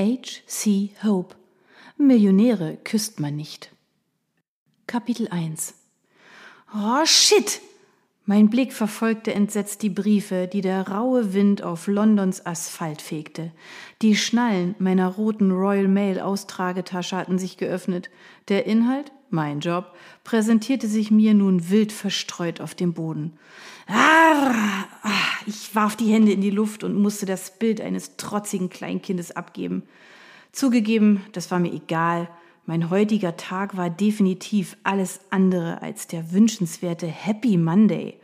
H. C. Hope Millionäre küsst man nicht. Kapitel 1 Oh shit! Mein Blick verfolgte entsetzt die Briefe, die der raue Wind auf Londons Asphalt fegte. Die Schnallen meiner roten Royal Mail Austragetasche hatten sich geöffnet. Der Inhalt, mein Job, präsentierte sich mir nun wild verstreut auf dem Boden. Ah, ich warf die Hände in die Luft und musste das Bild eines trotzigen Kleinkindes abgeben. Zugegeben, das war mir egal. Mein heutiger Tag war definitiv alles andere als der wünschenswerte Happy Monday.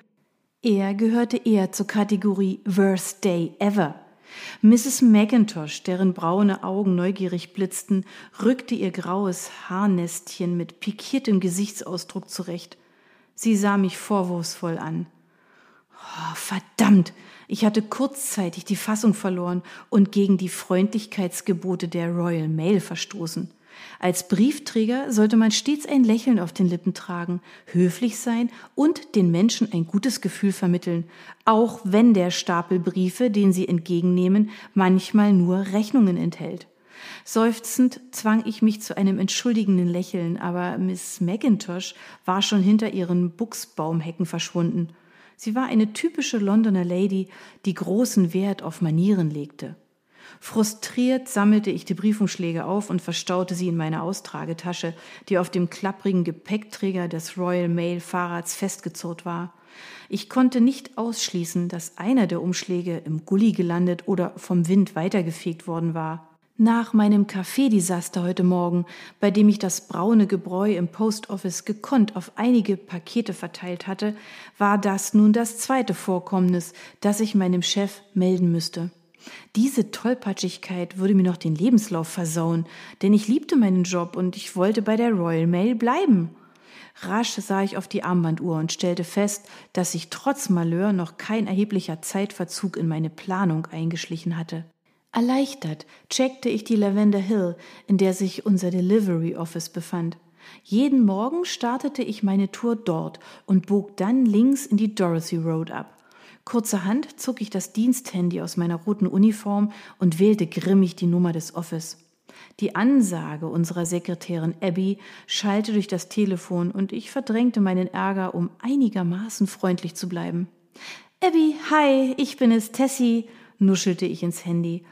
Er gehörte eher zur Kategorie Worst Day Ever. Mrs. McIntosh, deren braune Augen neugierig blitzten, rückte ihr graues Haarnestchen mit pikiertem Gesichtsausdruck zurecht. Sie sah mich vorwurfsvoll an. Oh, verdammt! Ich hatte kurzzeitig die Fassung verloren und gegen die Freundlichkeitsgebote der Royal Mail verstoßen. Als Briefträger sollte man stets ein Lächeln auf den Lippen tragen, höflich sein und den Menschen ein gutes Gefühl vermitteln, auch wenn der Stapel Briefe, den sie entgegennehmen, manchmal nur Rechnungen enthält. Seufzend zwang ich mich zu einem entschuldigenden Lächeln, aber Miss McIntosh war schon hinter ihren Buchsbaumhecken verschwunden. Sie war eine typische Londoner Lady, die großen Wert auf Manieren legte. Frustriert sammelte ich die Briefumschläge auf und verstaute sie in meine Austragetasche, die auf dem klapprigen Gepäckträger des Royal Mail Fahrrads festgezurrt war. Ich konnte nicht ausschließen, dass einer der Umschläge im Gully gelandet oder vom Wind weitergefegt worden war. Nach meinem Kaffeedesaster heute Morgen, bei dem ich das braune Gebräu im Post Office gekonnt auf einige Pakete verteilt hatte, war das nun das zweite Vorkommnis, das ich meinem Chef melden müsste. Diese Tollpatschigkeit würde mir noch den Lebenslauf versauen, denn ich liebte meinen Job und ich wollte bei der Royal Mail bleiben. Rasch sah ich auf die Armbanduhr und stellte fest, dass sich trotz Malheur noch kein erheblicher Zeitverzug in meine Planung eingeschlichen hatte. Erleichtert checkte ich die Lavender Hill, in der sich unser Delivery Office befand. Jeden Morgen startete ich meine Tour dort und bog dann links in die Dorothy Road ab. Kurzerhand zog ich das Diensthandy aus meiner roten Uniform und wählte grimmig die Nummer des Office. Die Ansage unserer Sekretärin Abby schallte durch das Telefon und ich verdrängte meinen Ärger, um einigermaßen freundlich zu bleiben. Abby, hi, ich bin es, Tessie, nuschelte ich ins Handy.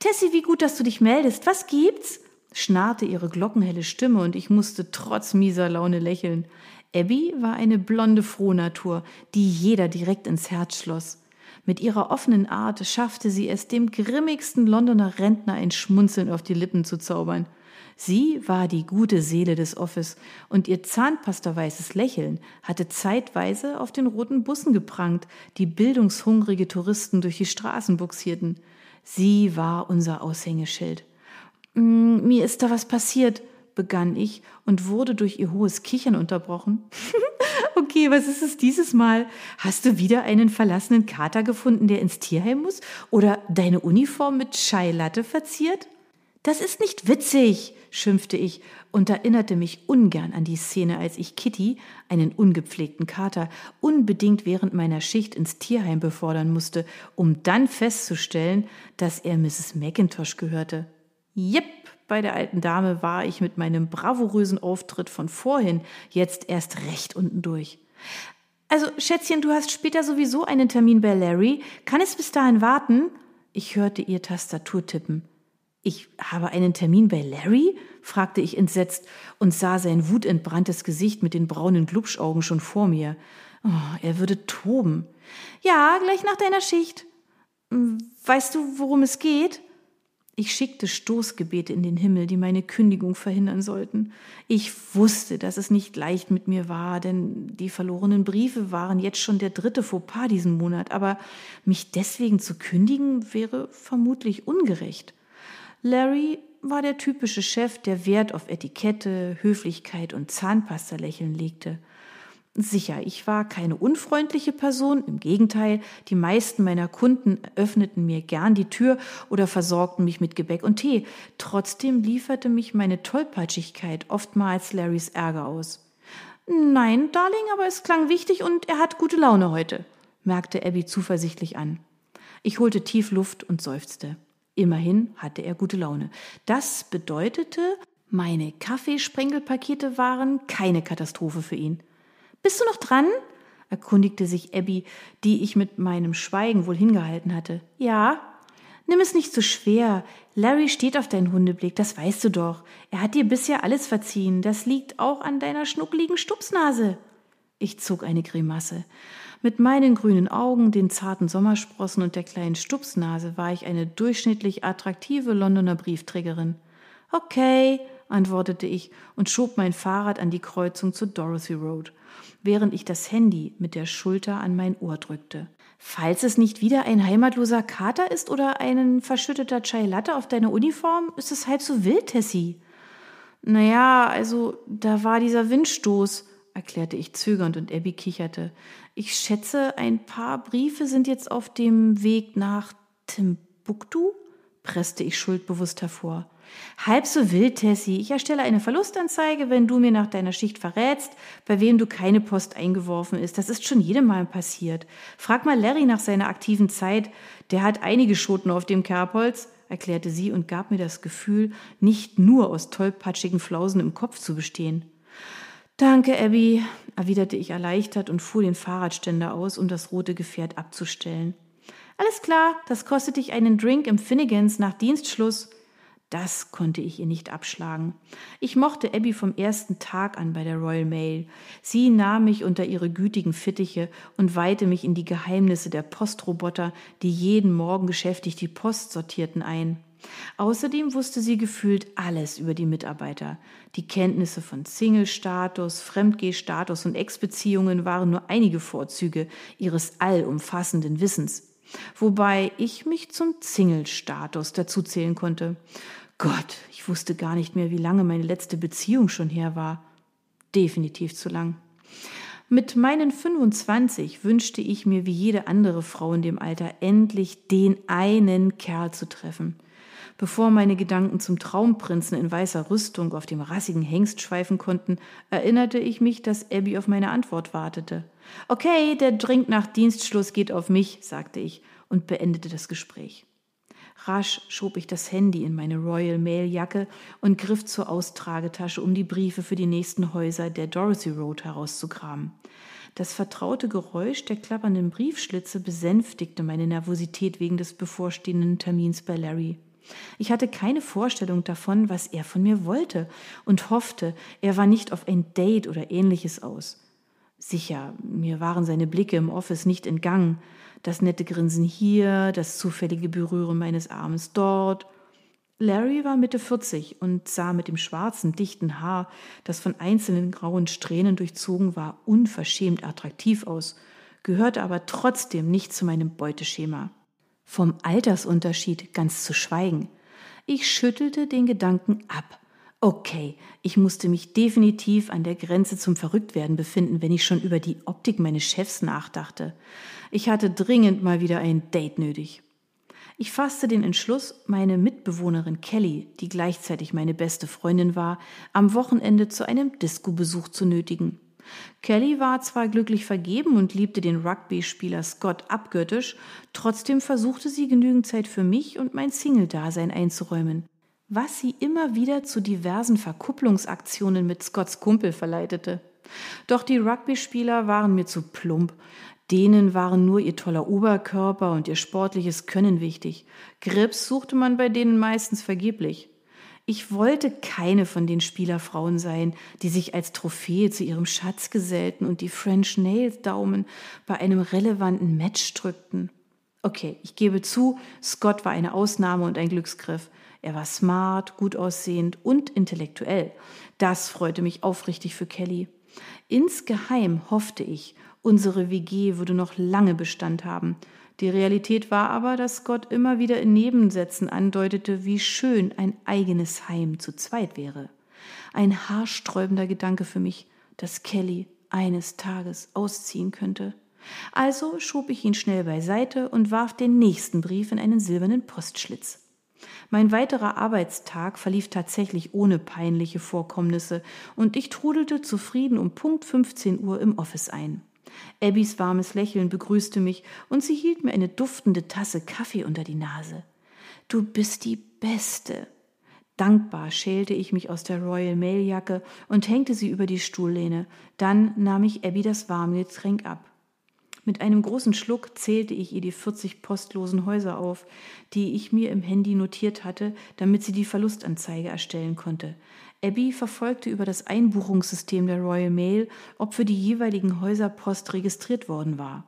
Tessie, wie gut, dass du dich meldest. Was gibt's? schnarrte ihre glockenhelle Stimme und ich musste trotz mieser Laune lächeln. Abby war eine blonde Frohnatur, die jeder direkt ins Herz schloss. Mit ihrer offenen Art schaffte sie es, dem grimmigsten Londoner Rentner ein Schmunzeln auf die Lippen zu zaubern. Sie war die gute Seele des Office und ihr zahnpastaweißes Lächeln hatte zeitweise auf den roten Bussen geprangt, die bildungshungrige Touristen durch die Straßen buxierten. Sie war unser Aushängeschild. Mm, mir ist da was passiert, begann ich und wurde durch ihr hohes Kichern unterbrochen. okay, was ist es dieses Mal? Hast du wieder einen verlassenen Kater gefunden, der ins Tierheim muss? Oder deine Uniform mit Scheilatte verziert? Das ist nicht witzig, schimpfte ich und erinnerte mich ungern an die Szene, als ich Kitty, einen ungepflegten Kater, unbedingt während meiner Schicht ins Tierheim befördern musste, um dann festzustellen, dass er Mrs. McIntosh gehörte. Jep, bei der alten Dame war ich mit meinem bravourösen Auftritt von vorhin jetzt erst recht unten durch. Also, Schätzchen, du hast später sowieso einen Termin bei Larry. Kann es bis dahin warten? Ich hörte ihr Tastatur tippen. Ich habe einen Termin bei Larry? fragte ich entsetzt und sah sein wutentbranntes Gesicht mit den braunen Glubschaugen schon vor mir. Oh, er würde toben. Ja, gleich nach deiner Schicht. Weißt du, worum es geht? Ich schickte Stoßgebete in den Himmel, die meine Kündigung verhindern sollten. Ich wusste, dass es nicht leicht mit mir war, denn die verlorenen Briefe waren jetzt schon der dritte Fauxpas diesen Monat, aber mich deswegen zu kündigen wäre vermutlich ungerecht. Larry war der typische Chef, der Wert auf Etikette, Höflichkeit und Zahnpasta-Lächeln legte. Sicher, ich war keine unfreundliche Person, im Gegenteil, die meisten meiner Kunden öffneten mir gern die Tür oder versorgten mich mit Gebäck und Tee. Trotzdem lieferte mich meine Tollpatschigkeit oftmals Larrys Ärger aus. Nein, Darling, aber es klang wichtig und er hat gute Laune heute, merkte Abby zuversichtlich an. Ich holte tief Luft und seufzte. Immerhin hatte er gute Laune. Das bedeutete, meine Kaffeesprengelpakete waren keine Katastrophe für ihn. Bist du noch dran? erkundigte sich Abby, die ich mit meinem Schweigen wohl hingehalten hatte. Ja. Nimm es nicht so schwer. Larry steht auf deinen Hundeblick, das weißt du doch. Er hat dir bisher alles verziehen. Das liegt auch an deiner schnuckligen Stupsnase. Ich zog eine Grimasse. Mit meinen grünen Augen, den zarten Sommersprossen und der kleinen Stupsnase war ich eine durchschnittlich attraktive Londoner Briefträgerin. Okay, antwortete ich und schob mein Fahrrad an die Kreuzung zur Dorothy Road, während ich das Handy mit der Schulter an mein Ohr drückte. Falls es nicht wieder ein heimatloser Kater ist oder ein verschütteter Chai Latte auf deiner Uniform, ist es halb so wild, Tessie. Naja, also da war dieser Windstoß, erklärte ich zögernd und Abby kicherte. Ich schätze, ein paar Briefe sind jetzt auf dem Weg nach Timbuktu, presste ich schuldbewusst hervor. Halb so wild, Tessie. Ich erstelle eine Verlustanzeige, wenn du mir nach deiner Schicht verrätst, bei wem du keine Post eingeworfen ist. Das ist schon jedem Mal passiert. Frag mal Larry nach seiner aktiven Zeit. Der hat einige Schoten auf dem Kerbholz, erklärte sie und gab mir das Gefühl, nicht nur aus tollpatschigen Flausen im Kopf zu bestehen. Danke, Abby, erwiderte ich erleichtert und fuhr den Fahrradständer aus, um das rote Gefährt abzustellen. Alles klar, das kostet dich einen Drink im Finnegans nach Dienstschluss. Das konnte ich ihr nicht abschlagen. Ich mochte Abby vom ersten Tag an bei der Royal Mail. Sie nahm mich unter ihre gütigen Fittiche und weihte mich in die Geheimnisse der Postroboter, die jeden Morgen geschäftig die Post sortierten, ein. Außerdem wusste sie gefühlt alles über die Mitarbeiter. Die Kenntnisse von Single-Status, Fremdgeh-Status und Ex-Beziehungen waren nur einige Vorzüge ihres allumfassenden Wissens. Wobei ich mich zum Single-Status dazuzählen konnte. Gott, ich wusste gar nicht mehr, wie lange meine letzte Beziehung schon her war. Definitiv zu lang. Mit meinen 25 wünschte ich mir wie jede andere Frau in dem Alter endlich den einen Kerl zu treffen. Bevor meine Gedanken zum Traumprinzen in weißer Rüstung auf dem rassigen Hengst schweifen konnten, erinnerte ich mich, dass Abby auf meine Antwort wartete. Okay, der Drink nach Dienstschluss geht auf mich, sagte ich und beendete das Gespräch. Rasch schob ich das Handy in meine Royal Mail Jacke und griff zur Austragetasche, um die Briefe für die nächsten Häuser der Dorothy Road herauszukramen. Das vertraute Geräusch der klappernden Briefschlitze besänftigte meine Nervosität wegen des bevorstehenden Termins bei Larry. Ich hatte keine Vorstellung davon, was er von mir wollte und hoffte, er war nicht auf ein Date oder ähnliches aus. Sicher, mir waren seine Blicke im Office nicht entgangen, das nette Grinsen hier, das zufällige Berühren meines Arms dort. Larry war Mitte 40 und sah mit dem schwarzen, dichten Haar, das von einzelnen grauen Strähnen durchzogen war, unverschämt attraktiv aus, gehörte aber trotzdem nicht zu meinem Beuteschema. Vom Altersunterschied ganz zu schweigen. Ich schüttelte den Gedanken ab. Okay, ich musste mich definitiv an der Grenze zum Verrücktwerden befinden, wenn ich schon über die Optik meines Chefs nachdachte. Ich hatte dringend mal wieder ein Date nötig. Ich fasste den Entschluss, meine Mitbewohnerin Kelly, die gleichzeitig meine beste Freundin war, am Wochenende zu einem Disco-Besuch zu nötigen. Kelly war zwar glücklich vergeben und liebte den Rugby-Spieler Scott abgöttisch, trotzdem versuchte sie genügend Zeit für mich und mein Single-Dasein einzuräumen, was sie immer wieder zu diversen Verkupplungsaktionen mit Scotts Kumpel verleitete. Doch die Rugby-Spieler waren mir zu plump, Denen waren nur ihr toller Oberkörper und ihr sportliches Können wichtig. Grips suchte man bei denen meistens vergeblich. Ich wollte keine von den Spielerfrauen sein, die sich als Trophäe zu ihrem Schatz gesellten und die French Nails Daumen bei einem relevanten Match drückten. Okay, ich gebe zu, Scott war eine Ausnahme und ein Glücksgriff. Er war smart, gut aussehend und intellektuell. Das freute mich aufrichtig für Kelly. Insgeheim hoffte ich, unsere WG würde noch lange Bestand haben. Die Realität war aber, dass Gott immer wieder in Nebensätzen andeutete, wie schön ein eigenes Heim zu zweit wäre. Ein haarsträubender Gedanke für mich, dass Kelly eines Tages ausziehen könnte. Also schob ich ihn schnell beiseite und warf den nächsten Brief in einen silbernen Postschlitz. Mein weiterer Arbeitstag verlief tatsächlich ohne peinliche Vorkommnisse und ich trudelte zufrieden um Punkt 15 Uhr im Office ein. Abbys warmes Lächeln begrüßte mich und sie hielt mir eine duftende Tasse Kaffee unter die Nase. Du bist die Beste. Dankbar schälte ich mich aus der Royal Mail Jacke und hängte sie über die Stuhllehne. Dann nahm ich Abby das warme Getränk ab. Mit einem großen Schluck zählte ich ihr die 40 postlosen Häuser auf, die ich mir im Handy notiert hatte, damit sie die Verlustanzeige erstellen konnte. Abby verfolgte über das Einbuchungssystem der Royal Mail, ob für die jeweiligen Häuser Post registriert worden war.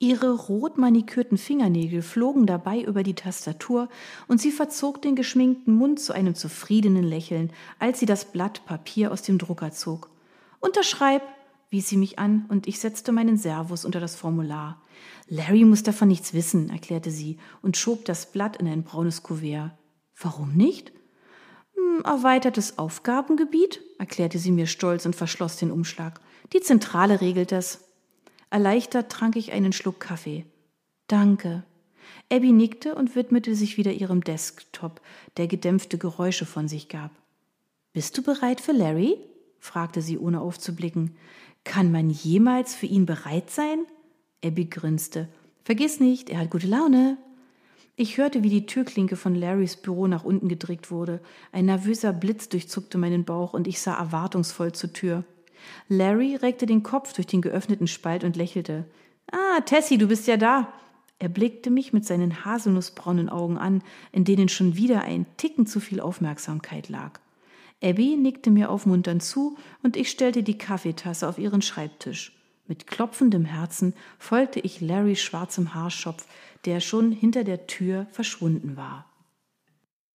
Ihre rot manikürten Fingernägel flogen dabei über die Tastatur und sie verzog den geschminkten Mund zu einem zufriedenen Lächeln, als sie das Blatt Papier aus dem Drucker zog. Unterschreib, wies sie mich an und ich setzte meinen Servus unter das Formular. Larry muss davon nichts wissen, erklärte sie und schob das Blatt in ein braunes Kuvert. Warum nicht? Hm, erweitertes Aufgabengebiet, erklärte sie mir stolz und verschloss den Umschlag. Die Zentrale regelt das. Erleichtert trank ich einen Schluck Kaffee. Danke. Abby nickte und widmete sich wieder ihrem Desktop, der gedämpfte Geräusche von sich gab. Bist du bereit für Larry? fragte sie, ohne aufzublicken. Kann man jemals für ihn bereit sein? Abby grinste. Vergiss nicht, er hat gute Laune. Ich hörte, wie die Türklinke von Larrys Büro nach unten gedrückt wurde. Ein nervöser Blitz durchzuckte meinen Bauch und ich sah erwartungsvoll zur Tür. Larry reckte den Kopf durch den geöffneten Spalt und lächelte. Ah, Tessie, du bist ja da. Er blickte mich mit seinen haselnussbraunen Augen an, in denen schon wieder ein Ticken zu viel Aufmerksamkeit lag. Abby nickte mir aufmunternd zu und ich stellte die Kaffeetasse auf ihren Schreibtisch. Mit klopfendem Herzen folgte ich Larrys schwarzem Haarschopf, der schon hinter der Tür verschwunden war.